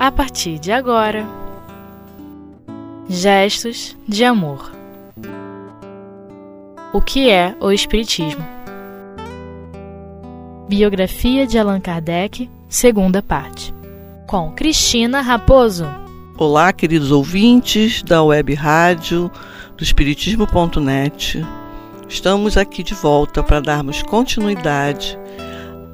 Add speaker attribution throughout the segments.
Speaker 1: a partir de agora. Gestos de amor. O que é o Espiritismo? Biografia de Allan Kardec, segunda parte. Com Cristina Raposo.
Speaker 2: Olá, queridos ouvintes da web rádio do Espiritismo.net. Estamos aqui de volta para darmos continuidade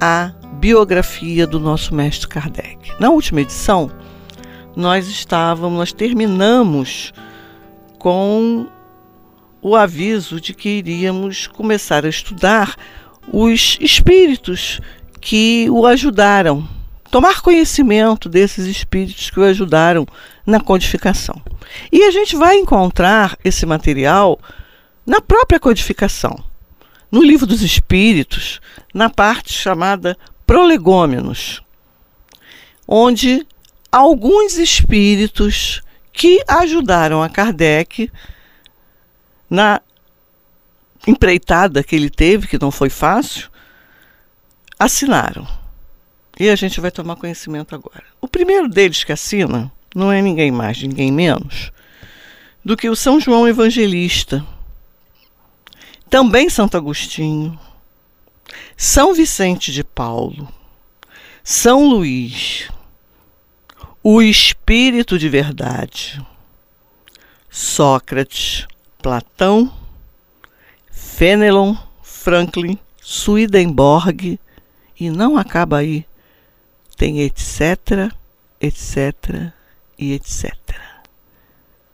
Speaker 2: à biografia do nosso mestre Kardec. Na última edição, nós estávamos, nós terminamos com o aviso de que iríamos começar a estudar os espíritos que o ajudaram, tomar conhecimento desses espíritos que o ajudaram na codificação. E a gente vai encontrar esse material na própria codificação. No livro dos Espíritos, na parte chamada Prolegômenos, onde alguns espíritos que ajudaram a Kardec na empreitada que ele teve, que não foi fácil, assinaram. E a gente vai tomar conhecimento agora. O primeiro deles que assina não é ninguém mais, ninguém menos do que o São João Evangelista, também Santo Agostinho, São Vicente de Paulo, São Luís, o Espírito de Verdade, Sócrates, Platão, Fenelon, Franklin, Swedenborg, e não acaba aí. Tem etc, etc e etc.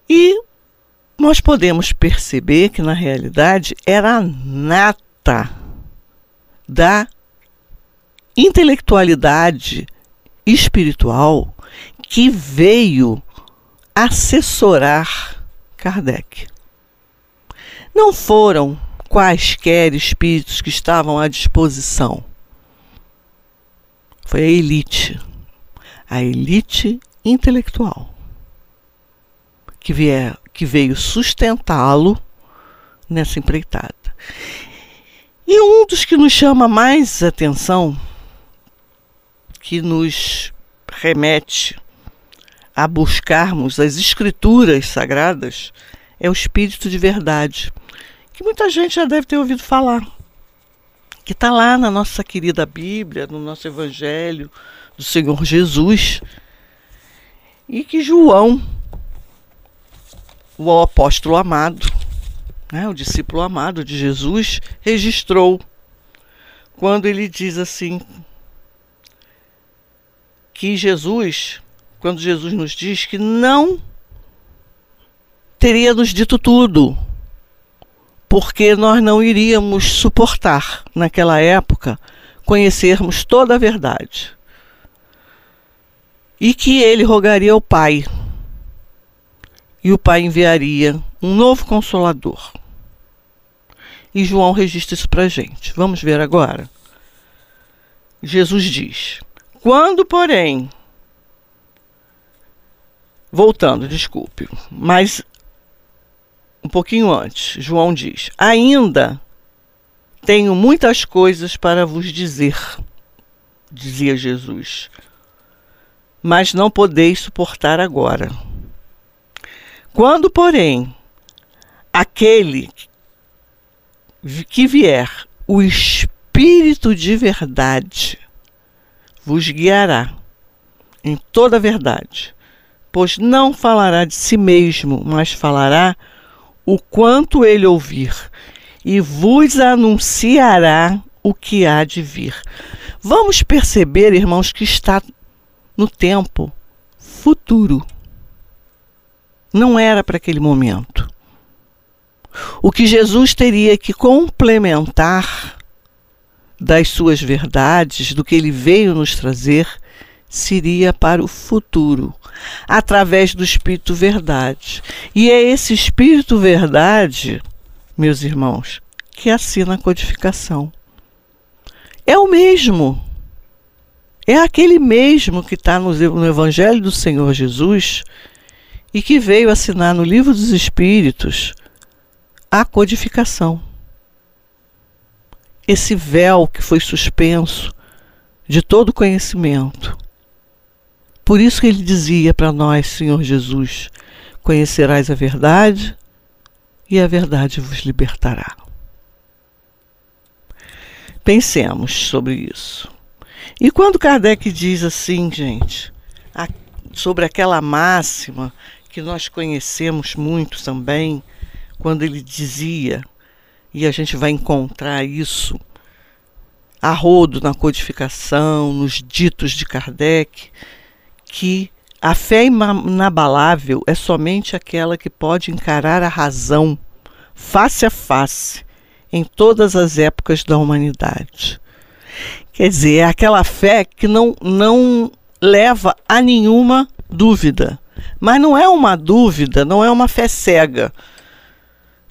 Speaker 2: E nós podemos perceber que, na realidade, era nata da intelectualidade espiritual que veio assessorar Kardec. Não foram quaisquer espíritos que estavam à disposição. Foi a elite, a elite intelectual, que, vier, que veio sustentá-lo nessa empreitada. E um dos que nos chama mais atenção, que nos remete a buscarmos as escrituras sagradas, é o Espírito de Verdade, que muita gente já deve ter ouvido falar, que está lá na nossa querida Bíblia, no nosso Evangelho do Senhor Jesus, e que João o apóstolo amado, né, o discípulo amado de Jesus, registrou quando ele diz assim que Jesus, quando Jesus nos diz que não teria nos dito tudo, porque nós não iríamos suportar naquela época conhecermos toda a verdade. E que ele rogaria ao Pai e o Pai enviaria um novo consolador. E João registra isso para a gente. Vamos ver agora. Jesus diz: Quando, porém, voltando, desculpe, mas um pouquinho antes, João diz: Ainda tenho muitas coisas para vos dizer, dizia Jesus, mas não podeis suportar agora. Quando, porém, aquele que vier, o Espírito de verdade, vos guiará em toda a verdade, pois não falará de si mesmo, mas falará o quanto ele ouvir, e vos anunciará o que há de vir. Vamos perceber, irmãos, que está no tempo futuro não era para aquele momento. O que Jesus teria que complementar das suas verdades, do que ele veio nos trazer, seria para o futuro, através do Espírito Verdade. E é esse Espírito Verdade, meus irmãos, que assina a codificação. É o mesmo. É aquele mesmo que está no Evangelho do Senhor Jesus e que veio assinar no Livro dos Espíritos a codificação. Esse véu que foi suspenso de todo conhecimento Por isso que ele dizia para nós, Senhor Jesus: Conhecerás a verdade e a verdade vos libertará. Pensemos sobre isso. E quando Kardec diz assim, gente, sobre aquela máxima que nós conhecemos muito também, quando ele dizia, e a gente vai encontrar isso a rodo na codificação, nos ditos de Kardec, que a fé inabalável é somente aquela que pode encarar a razão face a face em todas as épocas da humanidade. Quer dizer, é aquela fé que não, não leva a nenhuma dúvida. Mas não é uma dúvida, não é uma fé cega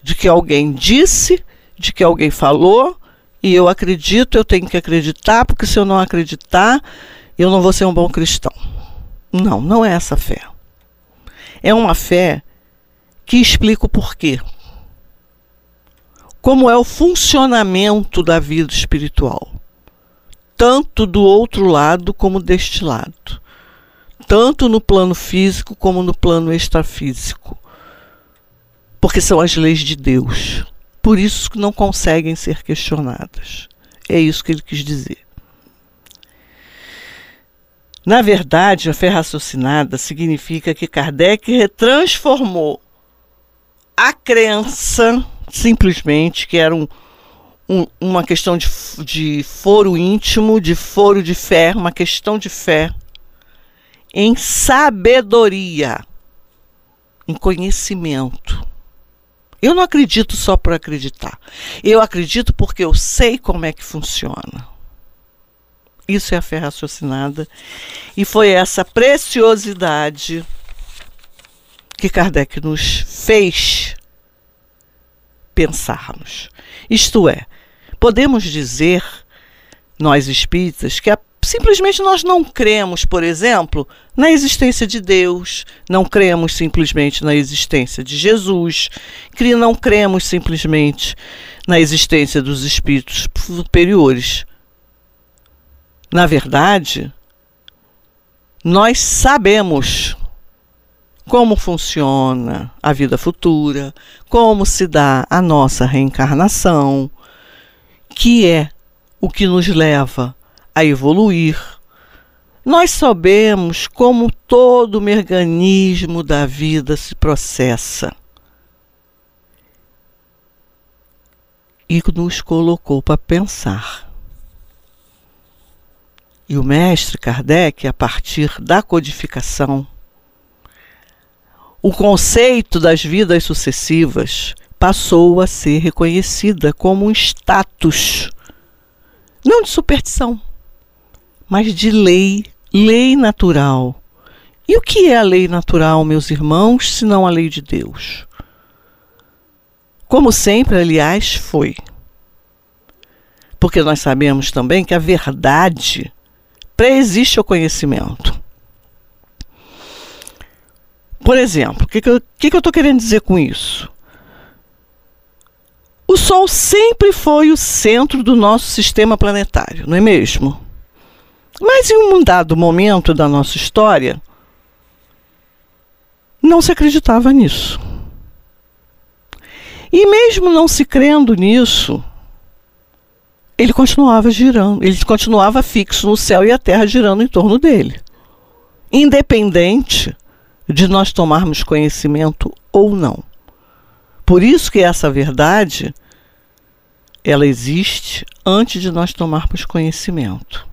Speaker 2: de que alguém disse, de que alguém falou, e eu acredito, eu tenho que acreditar, porque se eu não acreditar, eu não vou ser um bom cristão. Não, não é essa fé. É uma fé que explica o porquê. Como é o funcionamento da vida espiritual, tanto do outro lado como deste lado, tanto no plano físico como no plano extrafísico, porque são as leis de Deus. Por isso que não conseguem ser questionadas. É isso que ele quis dizer. Na verdade, a fé raciocinada significa que Kardec retransformou a crença, simplesmente, que era um, um, uma questão de, de foro íntimo, de foro de fé, uma questão de fé, em sabedoria, em conhecimento. Eu não acredito só por acreditar. Eu acredito porque eu sei como é que funciona. Isso é a fé raciocinada. E foi essa preciosidade que Kardec nos fez pensarmos. Isto é, podemos dizer, nós espíritas, que a, simplesmente nós não cremos, por exemplo, na existência de Deus, não cremos simplesmente na existência de Jesus, não cremos simplesmente na existência dos espíritos superiores. Na verdade, nós sabemos como funciona a vida futura, como se dá a nossa reencarnação, que é o que nos leva a evoluir. Nós sabemos como todo o mecanismo da vida se processa. E nos colocou para pensar. E o mestre Kardec, a partir da codificação, o conceito das vidas sucessivas passou a ser reconhecida como um status, não de superstição, mas de lei, lei natural. E o que é a lei natural, meus irmãos, se não a lei de Deus? Como sempre, aliás, foi. Porque nós sabemos também que a verdade pré-existe o conhecimento. Por exemplo, o que, que, eu, que, que estou querendo dizer com isso? O Sol sempre foi o centro do nosso sistema planetário, não é mesmo? Mas em um dado momento da nossa história, não se acreditava nisso. E mesmo não se crendo nisso, ele continuava girando, ele continuava fixo no céu e a terra girando em torno dele. Independente de nós tomarmos conhecimento ou não. Por isso que essa verdade ela existe antes de nós tomarmos conhecimento.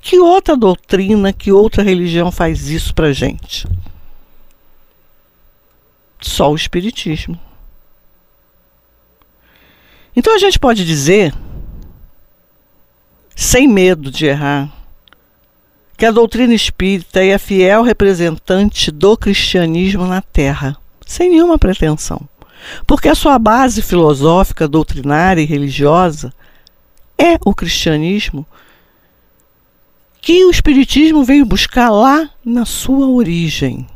Speaker 2: Que outra doutrina, que outra religião faz isso para gente? Só o Espiritismo. Então a gente pode dizer sem medo de errar, que a doutrina espírita é a fiel representante do cristianismo na Terra, sem nenhuma pretensão, porque a sua base filosófica, doutrinária e religiosa é o cristianismo que o Espiritismo veio buscar lá na sua origem.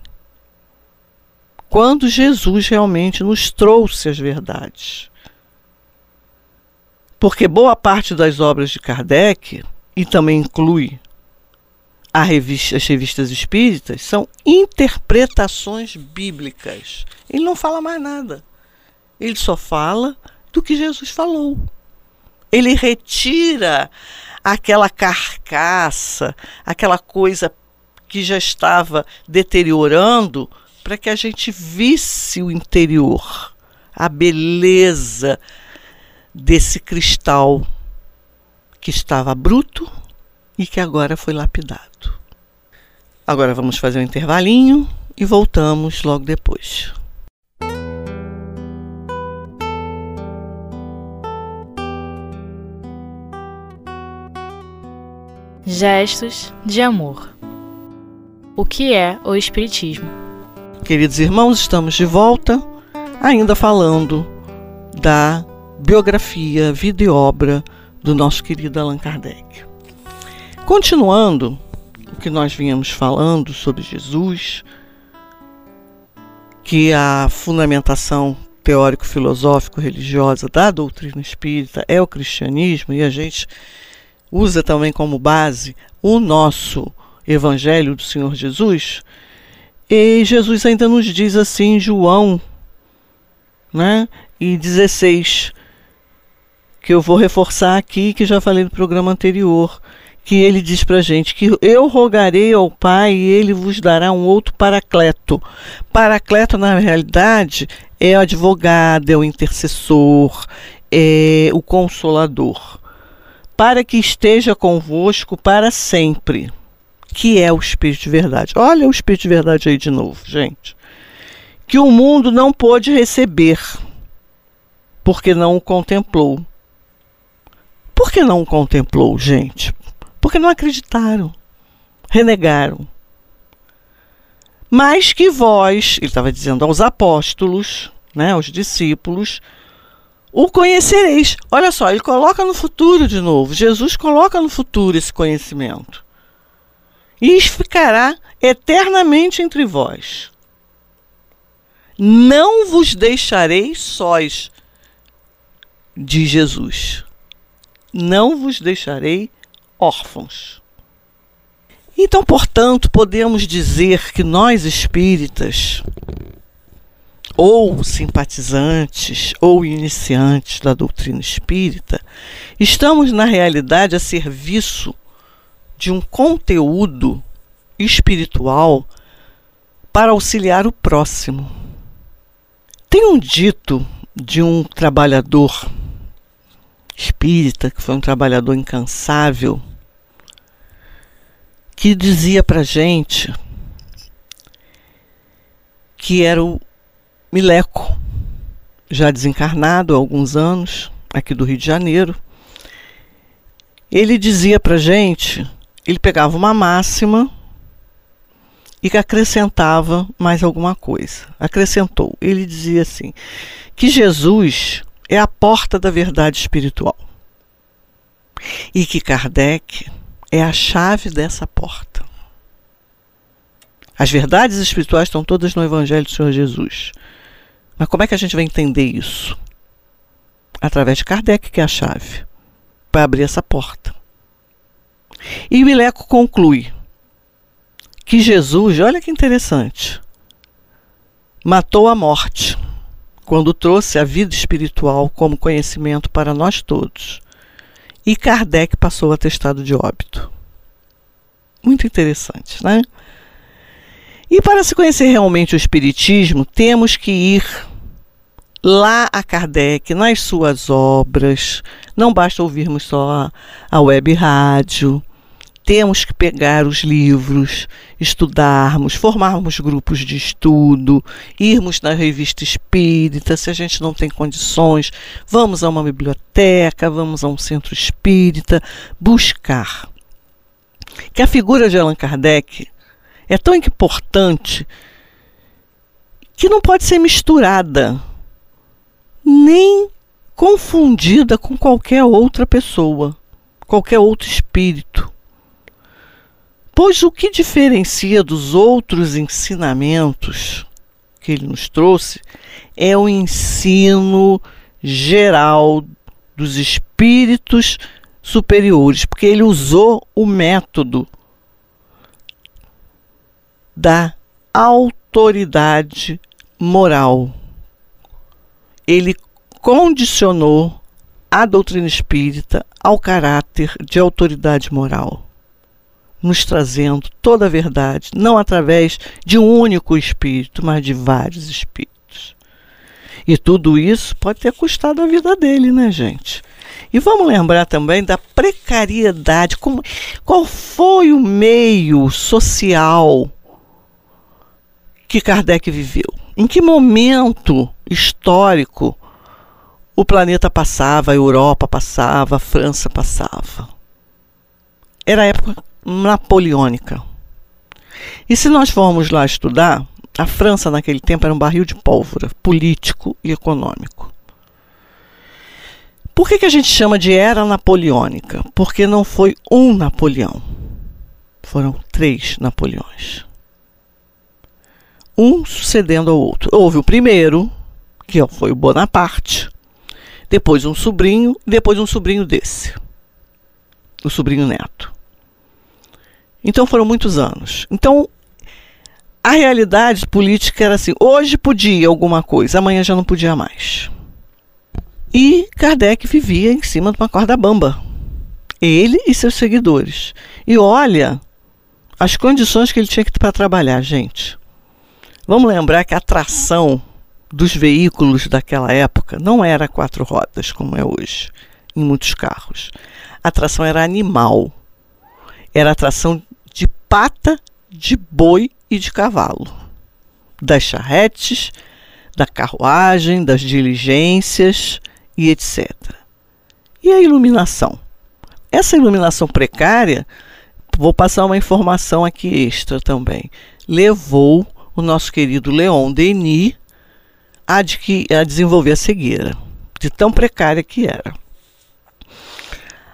Speaker 2: Quando Jesus realmente nos trouxe as verdades. Porque boa parte das obras de Kardec, e também inclui revista, as revistas espíritas são interpretações bíblicas. Ele não fala mais nada. Ele só fala do que Jesus falou. Ele retira aquela carcaça, aquela coisa que já estava deteriorando, para que a gente visse o interior, a beleza desse cristal que estava bruto e que agora foi lapidado. Agora vamos fazer um intervalinho e voltamos logo depois.
Speaker 1: Gestos de amor. O que é o Espiritismo?
Speaker 2: Queridos irmãos, estamos de volta, ainda falando da biografia, vida e obra do nosso querido Allan Kardec. Continuando o que nós vínhamos falando sobre Jesus, que a fundamentação teórico-filosófico-religiosa da doutrina espírita é o cristianismo, e a gente usa também como base o nosso Evangelho do Senhor Jesus. E Jesus ainda nos diz assim, João, né, e 16, que eu vou reforçar aqui, que já falei no programa anterior, que ele diz para gente que eu rogarei ao Pai e ele vos dará um outro paracleto. Paracleto, na realidade, é o advogado, é o intercessor, é o consolador, para que esteja convosco para sempre, que é o Espírito de verdade. Olha o Espírito de verdade aí de novo, gente. Que o mundo não pôde receber, porque não o contemplou por que não contemplou, gente? Porque não acreditaram, renegaram. Mas que vós, ele estava dizendo aos apóstolos, né, aos discípulos, o conhecereis. Olha só, ele coloca no futuro de novo. Jesus coloca no futuro esse conhecimento. E ficará eternamente entre vós. Não vos deixarei sós, diz Jesus não vos deixarei órfãos. Então, portanto, podemos dizer que nós espíritas, ou simpatizantes, ou iniciantes da doutrina espírita, estamos na realidade a serviço de um conteúdo espiritual para auxiliar o próximo. Tem um dito de um trabalhador espírita, que foi um trabalhador incansável, que dizia para gente que era o Mileco, já desencarnado há alguns anos, aqui do Rio de Janeiro. Ele dizia para gente, ele pegava uma máxima e acrescentava mais alguma coisa. Acrescentou. Ele dizia assim: que Jesus é a porta da verdade espiritual. E que Kardec é a chave dessa porta. As verdades espirituais estão todas no Evangelho do Senhor Jesus. Mas como é que a gente vai entender isso? Através de Kardec, que é a chave, para abrir essa porta. E o Ileco conclui que Jesus, olha que interessante, matou a morte quando trouxe a vida espiritual como conhecimento para nós todos. E Kardec passou o atestado de óbito. Muito interessante, né? E para se conhecer realmente o Espiritismo, temos que ir lá a Kardec, nas suas obras. Não basta ouvirmos só a web rádio, temos que pegar os livros, estudarmos, formarmos grupos de estudo, irmos na revista espírita, se a gente não tem condições, vamos a uma biblioteca, vamos a um centro espírita, buscar. Que a figura de Allan Kardec é tão importante que não pode ser misturada, nem confundida com qualquer outra pessoa, qualquer outro espírito. Pois o que diferencia dos outros ensinamentos que ele nos trouxe é o ensino geral dos espíritos superiores, porque ele usou o método da autoridade moral. Ele condicionou a doutrina espírita ao caráter de autoridade moral, nos trazendo toda a verdade, não através de um único espírito, mas de vários espíritos. E tudo isso pode ter custado a vida dele, né, gente? E vamos lembrar também da precariedade, como, qual foi o meio social que Kardec viveu? Em que momento histórico o planeta passava, a Europa passava, a França passava. Era a época napoleônica. E se nós formos lá estudar, a França naquele tempo era um barril de pólvora, político e econômico. Por que, que a gente chama de era napoleônica? Porque não foi um Napoleão, foram três Napoleões. Um sucedendo ao outro. Houve o primeiro, que foi o Bonaparte, depois um sobrinho, depois um sobrinho desse, o sobrinho neto. Então foram muitos anos. Então a realidade política era assim: hoje podia alguma coisa, amanhã já não podia mais. E Kardec vivia em cima de uma corda bamba. Ele e seus seguidores. E olha as condições que ele tinha que para trabalhar, gente. Vamos lembrar que a atração dos veículos daquela época não era quatro rodas, como é hoje, em muitos carros. A tração era animal. Era a tração de pata, de boi e de cavalo. Das charretes, da carruagem, das diligências e etc. E a iluminação? Essa iluminação precária, vou passar uma informação aqui extra também, levou o nosso querido Leon Denis a, a desenvolver a cegueira, de tão precária que era.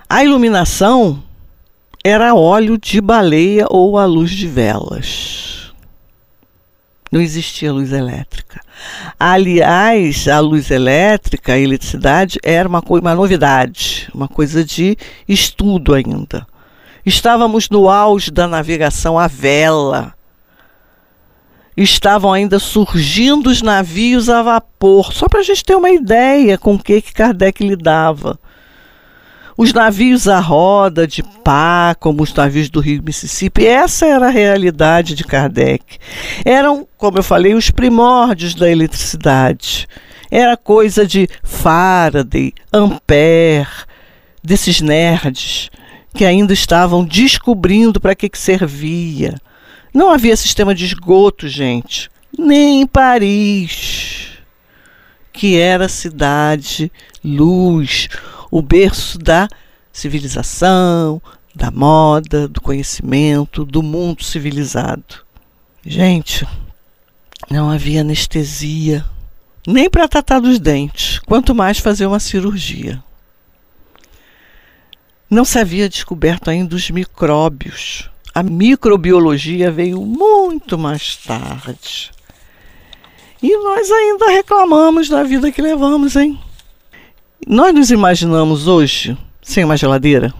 Speaker 2: A iluminação era óleo de baleia ou a luz de velas. Não existia luz elétrica. Aliás, a luz elétrica, a eletricidade, era uma, uma novidade, uma coisa de estudo ainda. Estávamos no auge da navegação à vela estavam ainda surgindo os navios a vapor, só para a gente ter uma ideia com o que, que Kardec lidava. Os navios à roda, de pá, como os navios do Rio Mississippi, essa era a realidade de Kardec. Eram, como eu falei, os primórdios da eletricidade. Era coisa de Faraday, Ampère, desses nerds que ainda estavam descobrindo para que, que servia. Não havia sistema de esgoto, gente, nem em Paris, que era cidade luz, o berço da civilização, da moda, do conhecimento, do mundo civilizado. Gente, não havia anestesia, nem para tratar dos dentes, quanto mais fazer uma cirurgia. Não se havia descoberto ainda os micróbios a microbiologia veio muito mais tarde. E nós ainda reclamamos da vida que levamos, hein? Nós nos imaginamos hoje sem uma geladeira,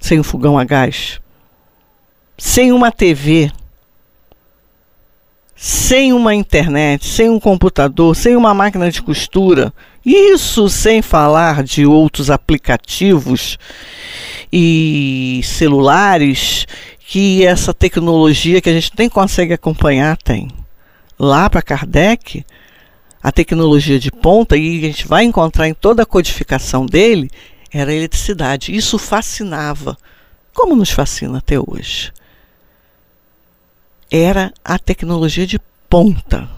Speaker 2: sem um fogão a gás, sem uma TV, sem uma internet, sem um computador, sem uma máquina de costura. Isso sem falar de outros aplicativos e celulares que essa tecnologia que a gente nem consegue acompanhar tem. Lá para Kardec, a tecnologia de ponta, e a gente vai encontrar em toda a codificação dele, era a eletricidade. Isso fascinava, como nos fascina até hoje. Era a tecnologia de ponta.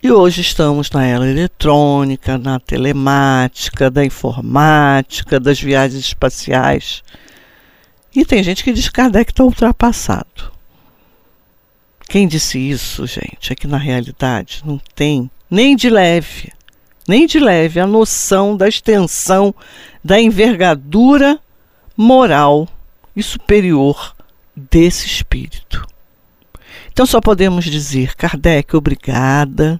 Speaker 2: E hoje estamos na era eletrônica, na telemática, da informática, das viagens espaciais. E tem gente que diz que Kardec está ultrapassado. Quem disse isso, gente, é que na realidade não tem nem de leve, nem de leve a noção da extensão da envergadura moral e superior desse espírito. Então só podemos dizer, Kardec, obrigada.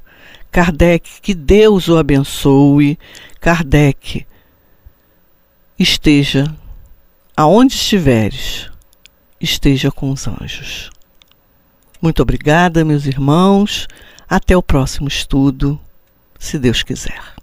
Speaker 2: Kardec, que Deus o abençoe. Kardec, esteja aonde estiveres, esteja com os anjos. Muito obrigada, meus irmãos. Até o próximo estudo, se Deus quiser.